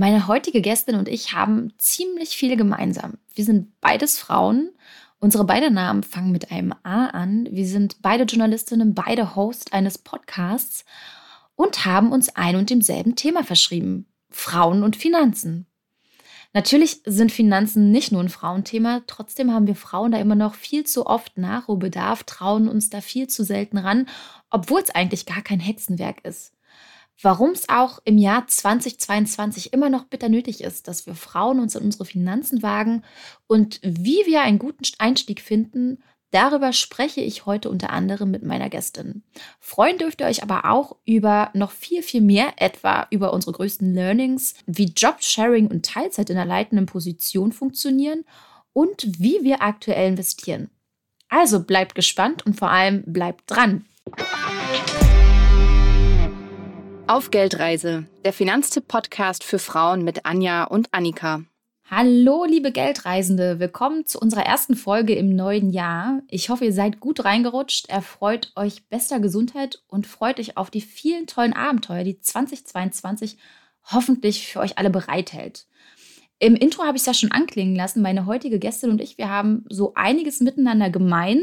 Meine heutige Gästin und ich haben ziemlich viel gemeinsam. Wir sind beides Frauen. Unsere beiden Namen fangen mit einem A an. Wir sind beide Journalistinnen, beide Host eines Podcasts und haben uns ein und demselben Thema verschrieben. Frauen und Finanzen. Natürlich sind Finanzen nicht nur ein Frauenthema, trotzdem haben wir Frauen da immer noch viel zu oft Nachholbedarf, trauen uns da viel zu selten ran, obwohl es eigentlich gar kein Hexenwerk ist. Warum es auch im Jahr 2022 immer noch bitter nötig ist, dass wir Frauen uns in unsere Finanzen wagen und wie wir einen guten Einstieg finden, Darüber spreche ich heute unter anderem mit meiner Gästin. Freuen dürft ihr euch aber auch über noch viel, viel mehr, etwa über unsere größten Learnings, wie Jobsharing und Teilzeit in der leitenden Position funktionieren und wie wir aktuell investieren. Also bleibt gespannt und vor allem bleibt dran. Auf Geldreise, der Finanztipp-Podcast für Frauen mit Anja und Annika. Hallo, liebe Geldreisende, willkommen zu unserer ersten Folge im neuen Jahr. Ich hoffe, ihr seid gut reingerutscht, erfreut euch bester Gesundheit und freut euch auf die vielen tollen Abenteuer, die 2022 hoffentlich für euch alle bereithält. Im Intro habe ich es ja schon anklingen lassen. Meine heutige Gästin und ich, wir haben so einiges miteinander gemein.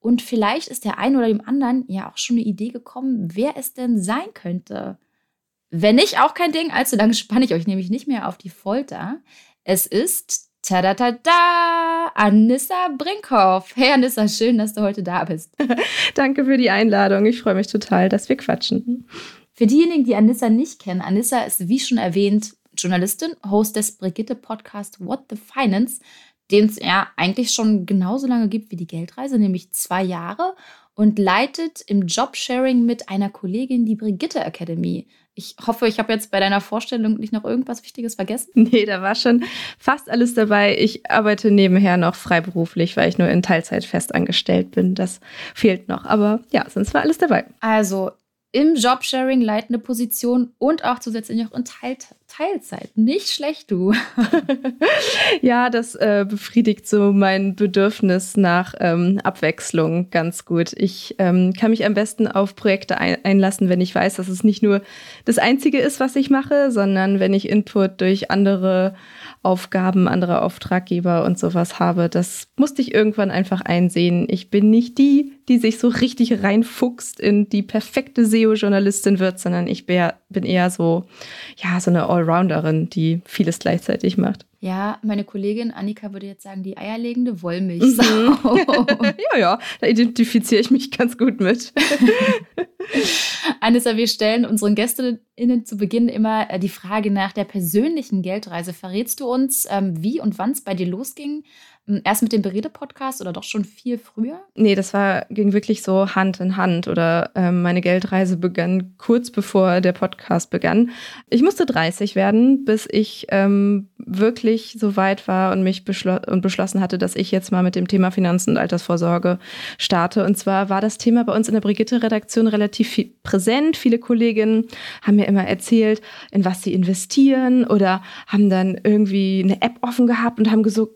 Und vielleicht ist der einen oder dem anderen ja auch schon eine Idee gekommen, wer es denn sein könnte. Wenn nicht, auch kein Ding. Allzu lange spanne ich euch nämlich nicht mehr auf die Folter. Es ist tada tada Anissa Brinkhoff. Hey Anissa, schön, dass du heute da bist. Danke für die Einladung. Ich freue mich total, dass wir quatschen. Für diejenigen, die Anissa nicht kennen, Anissa ist wie schon erwähnt Journalistin, Host des Brigitte Podcast What the Finance, den es ja eigentlich schon genauso lange gibt wie die Geldreise, nämlich zwei Jahre und leitet im Jobsharing mit einer Kollegin die Brigitte Academy. Ich hoffe, ich habe jetzt bei deiner Vorstellung nicht noch irgendwas Wichtiges vergessen. Nee, da war schon fast alles dabei. Ich arbeite nebenher noch freiberuflich, weil ich nur in Teilzeit festangestellt bin. Das fehlt noch. Aber ja, sonst war alles dabei. Also im Jobsharing leitende Position und auch zusätzlich noch in Teil Teilzeit. Nicht schlecht, du. ja, das äh, befriedigt so mein Bedürfnis nach ähm, Abwechslung ganz gut. Ich ähm, kann mich am besten auf Projekte ein einlassen, wenn ich weiß, dass es nicht nur das Einzige ist, was ich mache, sondern wenn ich Input durch andere Aufgaben anderer Auftraggeber und sowas habe. Das musste ich irgendwann einfach einsehen. Ich bin nicht die, die sich so richtig reinfuchst in die perfekte SEO-Journalistin wird, sondern ich bin eher so, ja, so eine Allrounderin, die vieles gleichzeitig macht. Ja, meine Kollegin Annika würde jetzt sagen, die eierlegende Wollmilchsau. Mhm. ja, ja, da identifiziere ich mich ganz gut mit. Anissa, wir stellen unseren GästInnen zu Beginn immer äh, die Frage nach der persönlichen Geldreise. Verrätst du uns, ähm, wie und wann es bei dir losging? Hm, erst mit dem Berede-Podcast oder doch schon viel früher? Nee, das war, ging wirklich so Hand in Hand. Oder ähm, meine Geldreise begann kurz bevor der Podcast begann. Ich musste 30 werden, bis ich ähm, wirklich so weit war und mich beschlo und beschlossen hatte, dass ich jetzt mal mit dem Thema Finanzen und Altersvorsorge starte. Und zwar war das Thema bei uns in der Brigitte-Redaktion relativ viel präsent. Viele Kolleginnen haben mir immer erzählt, in was sie investieren oder haben dann irgendwie eine App offen gehabt und haben so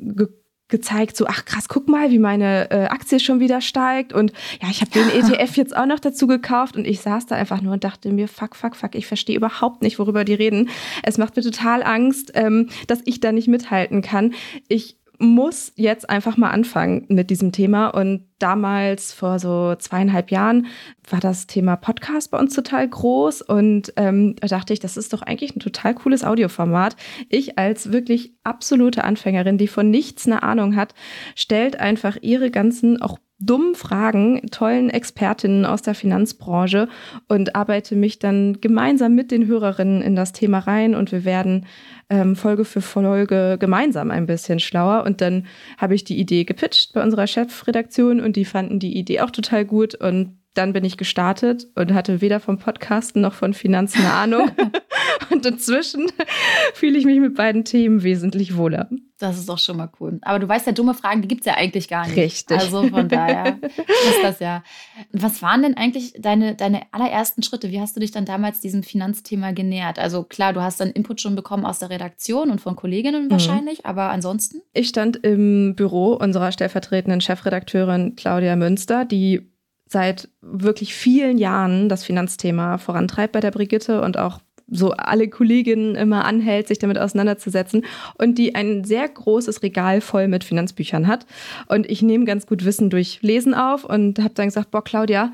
gezeigt, so, ach krass, guck mal, wie meine äh, Aktie schon wieder steigt. Und ja, ich habe den ETF jetzt auch noch dazu gekauft und ich saß da einfach nur und dachte mir, fuck, fuck, fuck, ich verstehe überhaupt nicht, worüber die reden. Es macht mir total Angst, ähm, dass ich da nicht mithalten kann. Ich muss jetzt einfach mal anfangen mit diesem Thema. Und damals, vor so zweieinhalb Jahren, war das Thema Podcast bei uns total groß. Und ähm, da dachte ich, das ist doch eigentlich ein total cooles Audioformat. Ich als wirklich absolute Anfängerin, die von nichts eine Ahnung hat, stellt einfach ihre ganzen auch dummen Fragen tollen Expertinnen aus der Finanzbranche und arbeite mich dann gemeinsam mit den Hörerinnen in das Thema rein und wir werden ähm, Folge für Folge gemeinsam ein bisschen schlauer. Und dann habe ich die Idee gepitcht bei unserer Chefredaktion und die fanden die Idee auch total gut und dann bin ich gestartet und hatte weder vom Podcasten noch von Finanzen eine Ahnung. und inzwischen fühle ich mich mit beiden Themen wesentlich wohler. Das ist doch schon mal cool. Aber du weißt ja, dumme Fragen, die gibt es ja eigentlich gar nicht. Richtig. Also von daher ist das ja. Was waren denn eigentlich deine, deine allerersten Schritte? Wie hast du dich dann damals diesem Finanzthema genähert? Also klar, du hast dann Input schon bekommen aus der Redaktion und von Kolleginnen mhm. wahrscheinlich, aber ansonsten? Ich stand im Büro unserer stellvertretenden Chefredakteurin Claudia Münster, die seit wirklich vielen Jahren das Finanzthema vorantreibt bei der Brigitte und auch so alle Kolleginnen immer anhält, sich damit auseinanderzusetzen und die ein sehr großes Regal voll mit Finanzbüchern hat. Und ich nehme ganz gut Wissen durch Lesen auf und habe dann gesagt, boah, Claudia,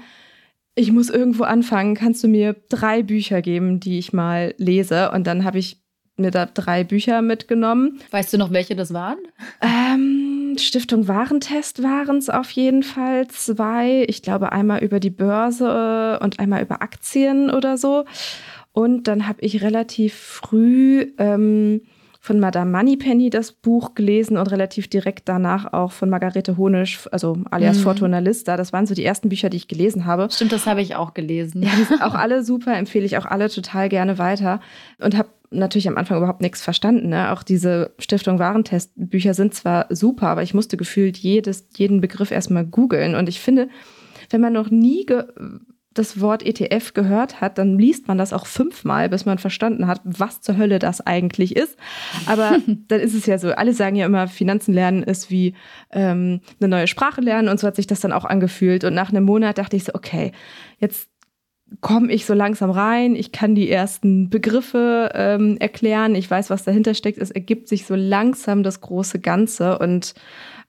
ich muss irgendwo anfangen. Kannst du mir drei Bücher geben, die ich mal lese? Und dann habe ich mir da drei Bücher mitgenommen. Weißt du noch, welche das waren? Ähm, Stiftung Warentest waren es auf jeden Fall zwei. Ich glaube einmal über die Börse und einmal über Aktien oder so. Und dann habe ich relativ früh ähm, von Madame Moneypenny das Buch gelesen und relativ direkt danach auch von Margarete Honisch, also alias mhm. Fortuna Lista. Das waren so die ersten Bücher, die ich gelesen habe. Stimmt, das habe ich auch gelesen. Ja, die sind auch alle super, empfehle ich auch alle total gerne weiter. Und habe natürlich am Anfang überhaupt nichts verstanden. Ne? Auch diese Stiftung Warentest-Bücher sind zwar super, aber ich musste gefühlt jedes, jeden Begriff erstmal googeln. Und ich finde, wenn man noch nie das Wort ETF gehört hat, dann liest man das auch fünfmal, bis man verstanden hat, was zur Hölle das eigentlich ist. Aber dann ist es ja so, alle sagen ja immer, Finanzen lernen ist wie ähm, eine neue Sprache lernen und so hat sich das dann auch angefühlt. Und nach einem Monat dachte ich so, okay, jetzt komme ich so langsam rein, ich kann die ersten Begriffe ähm, erklären, ich weiß, was dahinter steckt, es ergibt sich so langsam das große Ganze und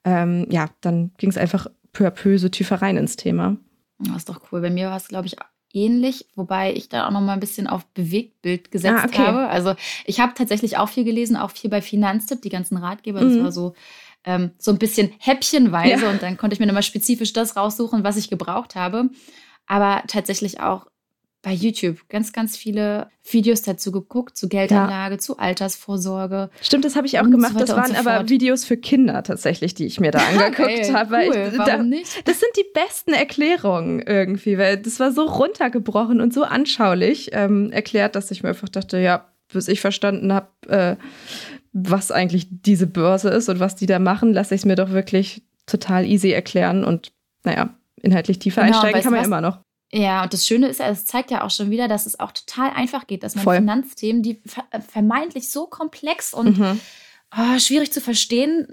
ähm, ja, dann ging es einfach peu à peu so tiefer rein ins Thema. Das ist doch cool. Bei mir war es, glaube ich, ähnlich, wobei ich da auch noch mal ein bisschen auf Bewegtbild gesetzt ah, okay. habe. Also ich habe tatsächlich auch viel gelesen, auch viel bei Finanztipp, die ganzen Ratgeber. Das mhm. war so ähm, so ein bisschen häppchenweise ja. und dann konnte ich mir nochmal spezifisch das raussuchen, was ich gebraucht habe. Aber tatsächlich auch bei YouTube ganz, ganz viele Videos dazu geguckt, zu Geldanlage, ja. zu Altersvorsorge. Stimmt, das habe ich auch gemacht. So das waren so aber Videos für Kinder tatsächlich, die ich mir da angeguckt okay, habe. Cool. Warum da, nicht? Das sind die besten Erklärungen irgendwie, weil das war so runtergebrochen und so anschaulich ähm, erklärt, dass ich mir einfach dachte, ja, bis ich verstanden habe, äh, was eigentlich diese Börse ist und was die da machen, lasse ich es mir doch wirklich total easy erklären und naja, inhaltlich tiefer genau, einsteigen kann man was? immer noch. Ja, und das Schöne ist, es zeigt ja auch schon wieder, dass es auch total einfach geht, dass man Voll. Finanzthemen, die äh, vermeintlich so komplex und mhm. oh, schwierig zu verstehen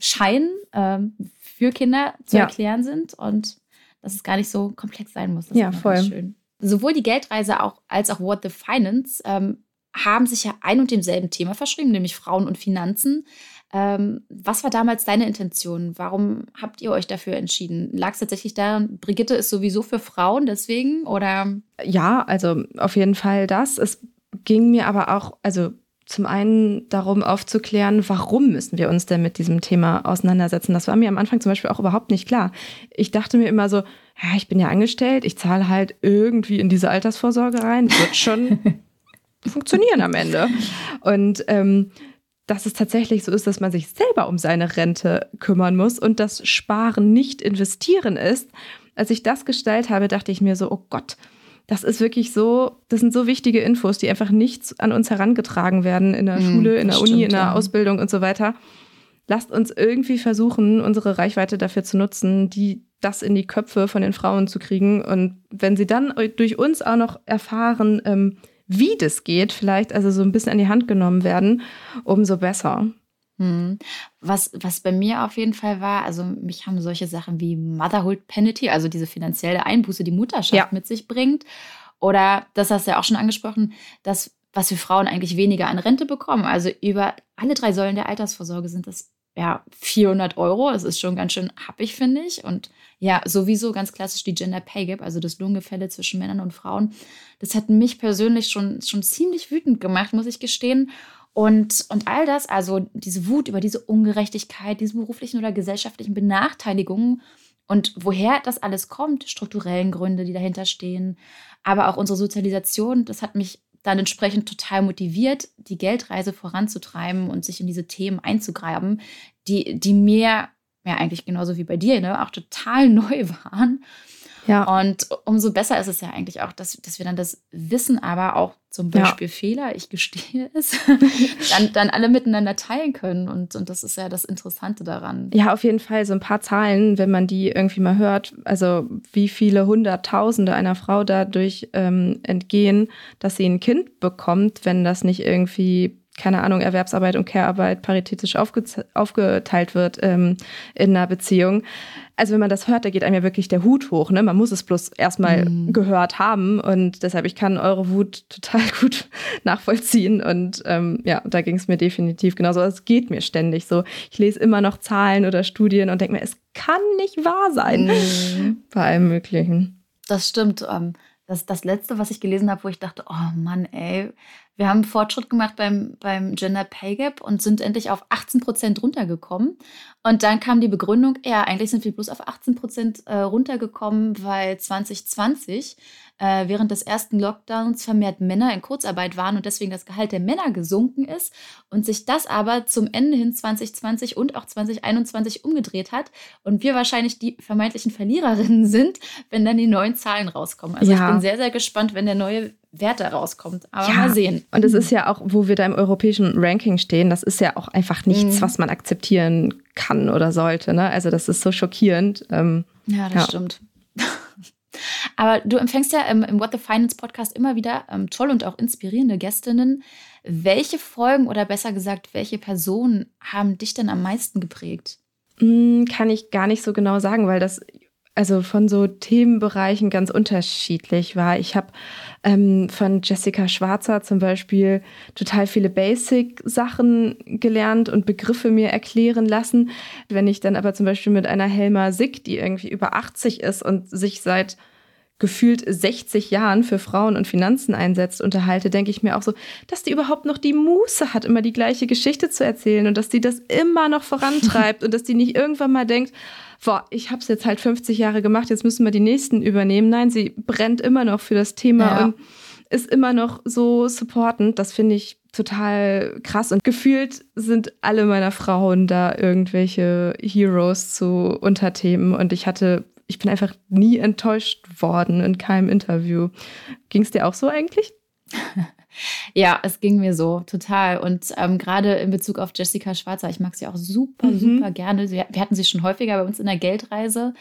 scheinen, ähm, für Kinder zu ja. erklären sind und dass es gar nicht so komplex sein muss. Das ja, voll. Schön. Sowohl die Geldreise auch, als auch What the Finance ähm, haben sich ja ein und demselben Thema verschrieben, nämlich Frauen und Finanzen. Ähm, was war damals deine Intention? Warum habt ihr euch dafür entschieden? Lag es tatsächlich daran, Brigitte ist sowieso für Frauen deswegen oder? Ja, also auf jeden Fall das. Es ging mir aber auch, also zum einen darum aufzuklären, warum müssen wir uns denn mit diesem Thema auseinandersetzen. Das war mir am Anfang zum Beispiel auch überhaupt nicht klar. Ich dachte mir immer so, ja, ich bin ja angestellt, ich zahle halt irgendwie in diese Altersvorsorge rein, wird schon funktionieren am Ende. Und ähm, dass es tatsächlich so ist, dass man sich selber um seine Rente kümmern muss und das Sparen nicht investieren ist. Als ich das gestellt habe, dachte ich mir so, oh Gott, das ist wirklich so, das sind so wichtige Infos, die einfach nicht an uns herangetragen werden in der mm, Schule, in der Uni, stimmt, in der ja. Ausbildung und so weiter. Lasst uns irgendwie versuchen, unsere Reichweite dafür zu nutzen, die das in die Köpfe von den Frauen zu kriegen. Und wenn sie dann durch uns auch noch erfahren, ähm, wie das geht, vielleicht also so ein bisschen an die Hand genommen werden, umso besser. Hm. Was, was bei mir auf jeden Fall war, also mich haben solche Sachen wie Motherhood Penalty, also diese finanzielle Einbuße, die Mutterschaft ja. mit sich bringt. Oder, das hast du ja auch schon angesprochen, das, was wir Frauen eigentlich weniger an Rente bekommen. Also über alle drei Säulen der Altersvorsorge sind das ja 400 Euro. Das ist schon ganz schön happig, finde ich. Und ja, sowieso ganz klassisch die Gender Pay Gap, also das Lohngefälle zwischen Männern und Frauen. Das hat mich persönlich schon, schon ziemlich wütend gemacht, muss ich gestehen. Und, und all das, also diese Wut über diese Ungerechtigkeit, diese beruflichen oder gesellschaftlichen Benachteiligungen und woher das alles kommt, strukturellen Gründe, die dahinter stehen, aber auch unsere Sozialisation, das hat mich dann entsprechend total motiviert, die Geldreise voranzutreiben und sich in diese Themen einzugraben, die, die mir ja eigentlich genauso wie bei dir, ne, auch total neu waren. Ja. Und umso besser ist es ja eigentlich auch, dass, dass wir dann das Wissen, aber auch zum Beispiel ja. Fehler, ich gestehe es, dann, dann alle miteinander teilen können. Und, und das ist ja das Interessante daran. Ja, auf jeden Fall so ein paar Zahlen, wenn man die irgendwie mal hört. Also wie viele Hunderttausende einer Frau dadurch ähm, entgehen, dass sie ein Kind bekommt, wenn das nicht irgendwie keine Ahnung, Erwerbsarbeit und Care-Arbeit paritätisch aufge aufgeteilt wird ähm, in einer Beziehung. Also wenn man das hört, da geht einem ja wirklich der Hut hoch. Ne? Man muss es bloß erstmal mhm. gehört haben. Und deshalb, ich kann eure Wut total gut nachvollziehen. Und ähm, ja, da ging es mir definitiv genauso. Es geht mir ständig so. Ich lese immer noch Zahlen oder Studien und denke mir, es kann nicht wahr sein. Mhm. Bei allem Möglichen. Das stimmt. Ähm, das, das letzte, was ich gelesen habe, wo ich dachte, oh Mann, ey, wir haben Fortschritt gemacht beim, beim Gender Pay Gap und sind endlich auf 18 Prozent runtergekommen. Und dann kam die Begründung, ja, eigentlich sind wir bloß auf 18 Prozent äh, runtergekommen, weil 2020 äh, während des ersten Lockdowns vermehrt Männer in Kurzarbeit waren und deswegen das Gehalt der Männer gesunken ist und sich das aber zum Ende hin 2020 und auch 2021 umgedreht hat und wir wahrscheinlich die vermeintlichen Verliererinnen sind, wenn dann die neuen Zahlen rauskommen. Also ja. ich bin sehr, sehr gespannt, wenn der neue Wert da rauskommt. Aber ja. mal sehen. Und es ist ja auch, wo wir da im europäischen Ranking stehen, das ist ja auch einfach nichts, mhm. was man akzeptieren kann oder sollte. Ne? Also das ist so schockierend. Ähm, ja, das ja. stimmt. Aber du empfängst ja im, im What the Finance Podcast immer wieder ähm, toll und auch inspirierende Gästinnen. Welche Folgen oder besser gesagt, welche Personen haben dich denn am meisten geprägt? Hm, kann ich gar nicht so genau sagen, weil das also von so Themenbereichen ganz unterschiedlich war. Ich habe ähm, von Jessica Schwarzer zum Beispiel total viele Basic-Sachen gelernt und Begriffe mir erklären lassen. Wenn ich dann aber zum Beispiel mit einer Helma Sick, die irgendwie über 80 ist und sich seit gefühlt 60 Jahren für Frauen und Finanzen einsetzt, unterhalte, denke ich mir auch so, dass die überhaupt noch die Muße hat, immer die gleiche Geschichte zu erzählen und dass die das immer noch vorantreibt und dass die nicht irgendwann mal denkt, boah, ich habe es jetzt halt 50 Jahre gemacht, jetzt müssen wir die nächsten übernehmen. Nein, sie brennt immer noch für das Thema ja. und ist immer noch so supportend. Das finde ich total krass. Und gefühlt sind alle meiner Frauen da irgendwelche Heroes zu Unterthemen. Und ich hatte ich bin einfach nie enttäuscht worden in keinem Interview. Ging es dir auch so eigentlich? Ja, es ging mir so, total. Und ähm, gerade in Bezug auf Jessica Schwarzer, ich mag sie auch super, mhm. super gerne. Sie, wir hatten sie schon häufiger bei uns in der Geldreise.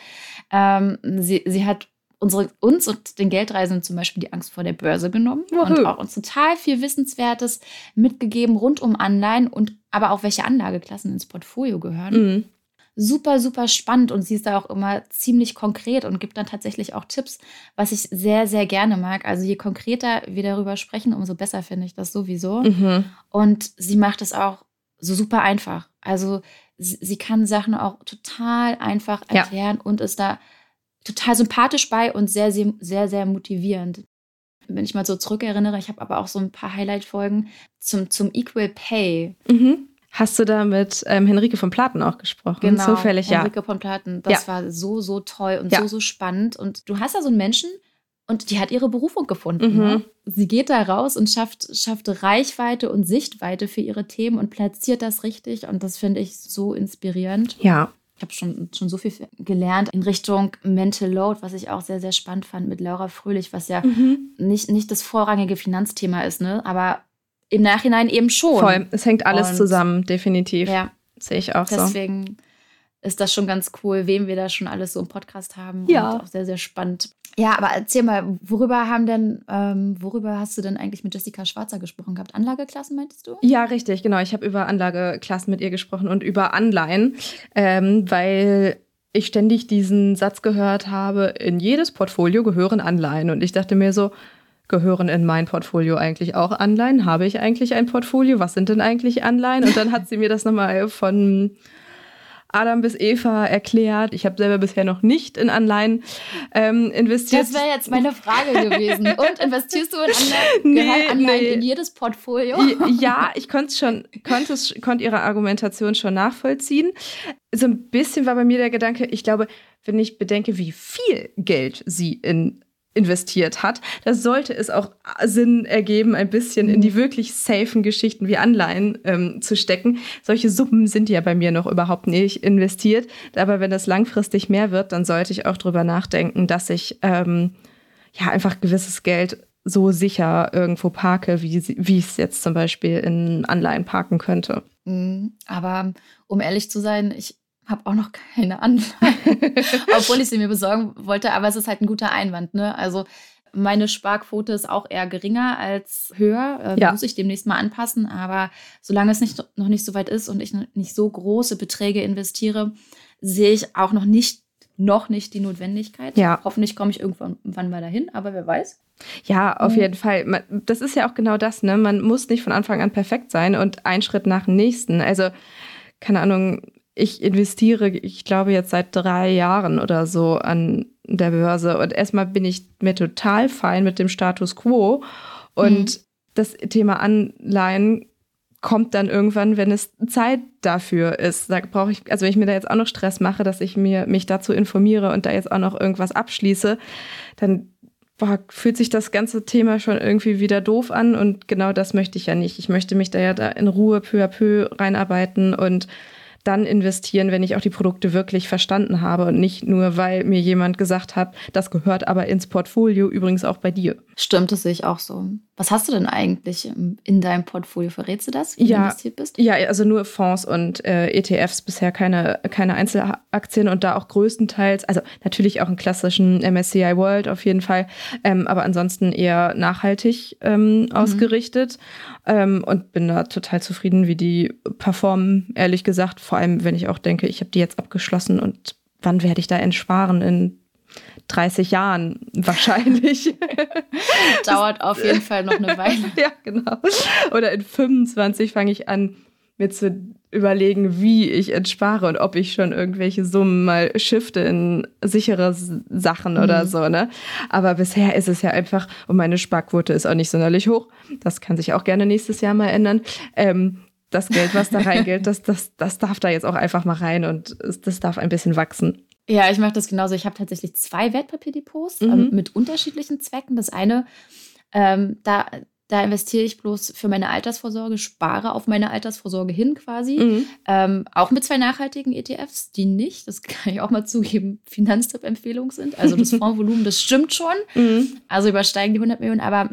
Ähm, sie, sie hat unsere, uns und den Geldreisenden zum Beispiel die Angst vor der Börse genommen Woohoo. und auch uns total viel Wissenswertes mitgegeben rund um Anleihen und aber auch welche Anlageklassen ins Portfolio gehören. Mhm super, super spannend und sie ist da auch immer ziemlich konkret und gibt dann tatsächlich auch Tipps, was ich sehr, sehr gerne mag. Also je konkreter wir darüber sprechen, umso besser finde ich das sowieso. Mhm. Und sie macht es auch so super einfach. Also sie, sie kann Sachen auch total einfach erklären ja. und ist da total sympathisch bei und sehr, sehr, sehr, sehr motivierend. Wenn ich mal so zurückerinnere, ich habe aber auch so ein paar Highlight-Folgen zum, zum Equal Pay. Mhm. Hast du da mit ähm, Henrike von Platen auch gesprochen? Genau, Zufällig, ja. Henrike von Platen. Das ja. war so, so toll und ja. so, so spannend. Und du hast da so einen Menschen und die hat ihre Berufung gefunden. Mhm. Ne? Sie geht da raus und schafft, schafft Reichweite und Sichtweite für ihre Themen und platziert das richtig. Und das finde ich so inspirierend. Ja. Ich habe schon, schon so viel gelernt in Richtung Mental Load, was ich auch sehr, sehr spannend fand mit Laura Fröhlich, was ja mhm. nicht, nicht das vorrangige Finanzthema ist, ne? aber im Nachhinein eben schon. Voll, es hängt alles und, zusammen, definitiv. Ja. Sehe ich auch deswegen so. Deswegen ist das schon ganz cool, wem wir da schon alles so im Podcast haben. Ja. Und auch sehr, sehr spannend. Ja, aber erzähl mal, worüber haben denn, ähm, worüber hast du denn eigentlich mit Jessica Schwarzer gesprochen gehabt? Anlageklassen meintest du? Ja, richtig, genau. Ich habe über Anlageklassen mit ihr gesprochen und über Anleihen, ähm, weil ich ständig diesen Satz gehört habe, in jedes Portfolio gehören Anleihen. Und ich dachte mir so, gehören in mein Portfolio eigentlich auch Anleihen? Habe ich eigentlich ein Portfolio? Was sind denn eigentlich Anleihen? Und dann hat sie mir das nochmal von Adam bis Eva erklärt. Ich habe selber bisher noch nicht in Anleihen ähm, investiert. Das wäre jetzt meine Frage gewesen. Und investierst du in Anleihen, nee, Anleihen nee. in jedes Portfolio? Ja, ich konnte schon, konnte, konnte ihre Argumentation schon nachvollziehen. So ein bisschen war bei mir der Gedanke, ich glaube, wenn ich bedenke, wie viel Geld sie in investiert hat, da sollte es auch Sinn ergeben, ein bisschen in die mhm. wirklich safen Geschichten wie Anleihen ähm, zu stecken. Solche Summen sind ja bei mir noch überhaupt nicht investiert. Aber wenn das langfristig mehr wird, dann sollte ich auch drüber nachdenken, dass ich ähm, ja einfach gewisses Geld so sicher irgendwo parke, wie, wie ich es jetzt zum Beispiel in Anleihen parken könnte. Mhm. Aber um ehrlich zu sein, ich habe auch noch keine Anleihen, obwohl ich sie mir besorgen wollte. Aber es ist halt ein guter Einwand. Ne? Also Meine Sparquote ist auch eher geringer als höher. Äh, ja. Muss ich demnächst mal anpassen. Aber solange es nicht, noch nicht so weit ist und ich nicht so große Beträge investiere, sehe ich auch noch nicht, noch nicht die Notwendigkeit. Ja. Hoffentlich komme ich irgendwann mal dahin, aber wer weiß. Ja, auf mhm. jeden Fall. Das ist ja auch genau das, ne? Man muss nicht von Anfang an perfekt sein und ein Schritt nach dem nächsten. Also, keine Ahnung, ich investiere, ich glaube, jetzt seit drei Jahren oder so an der Börse. Und erstmal bin ich mir total fein mit dem Status quo. Und mhm. das Thema Anleihen kommt dann irgendwann, wenn es Zeit dafür ist. Da brauche ich, also wenn ich mir da jetzt auch noch Stress mache, dass ich mir mich dazu informiere und da jetzt auch noch irgendwas abschließe, dann boah, fühlt sich das ganze Thema schon irgendwie wieder doof an und genau das möchte ich ja nicht. Ich möchte mich da ja da in Ruhe peu à peu reinarbeiten und dann investieren, wenn ich auch die Produkte wirklich verstanden habe und nicht nur, weil mir jemand gesagt hat, das gehört aber ins Portfolio, übrigens auch bei dir. Stimmt, das sehe ich auch so. Was hast du denn eigentlich in deinem Portfolio? Verrätst du das, wie ja, du investiert bist? Ja, also nur Fonds und äh, ETFs, bisher keine, keine Einzelaktien und da auch größtenteils, also natürlich auch einen klassischen MSCI World auf jeden Fall, ähm, aber ansonsten eher nachhaltig ähm, mhm. ausgerichtet ähm, und bin da total zufrieden, wie die performen, ehrlich gesagt. Vor allem, wenn ich auch denke, ich habe die jetzt abgeschlossen und wann werde ich da entsparen? In 30 Jahren wahrscheinlich. Dauert auf jeden Fall noch eine Weile. ja, genau. Oder in 25 fange ich an, mir zu überlegen, wie ich entspare und ob ich schon irgendwelche Summen mal shifte in sichere Sachen mhm. oder so, ne? Aber bisher ist es ja einfach, und meine Sparquote ist auch nicht sonderlich hoch. Das kann sich auch gerne nächstes Jahr mal ändern. Ähm, das Geld, was da reingeht, das, das, das darf da jetzt auch einfach mal rein und das darf ein bisschen wachsen. Ja, ich mache das genauso. Ich habe tatsächlich zwei Wertpapierdepots mhm. ähm, mit unterschiedlichen Zwecken. Das eine, ähm, da, da investiere ich bloß für meine Altersvorsorge, spare auf meine Altersvorsorge hin quasi. Mhm. Ähm, auch mit zwei nachhaltigen ETFs, die nicht, das kann ich auch mal zugeben, Finanztipp-Empfehlung sind. Also das Fondsvolumen, das stimmt schon. Mhm. Also übersteigen die 100 Millionen, aber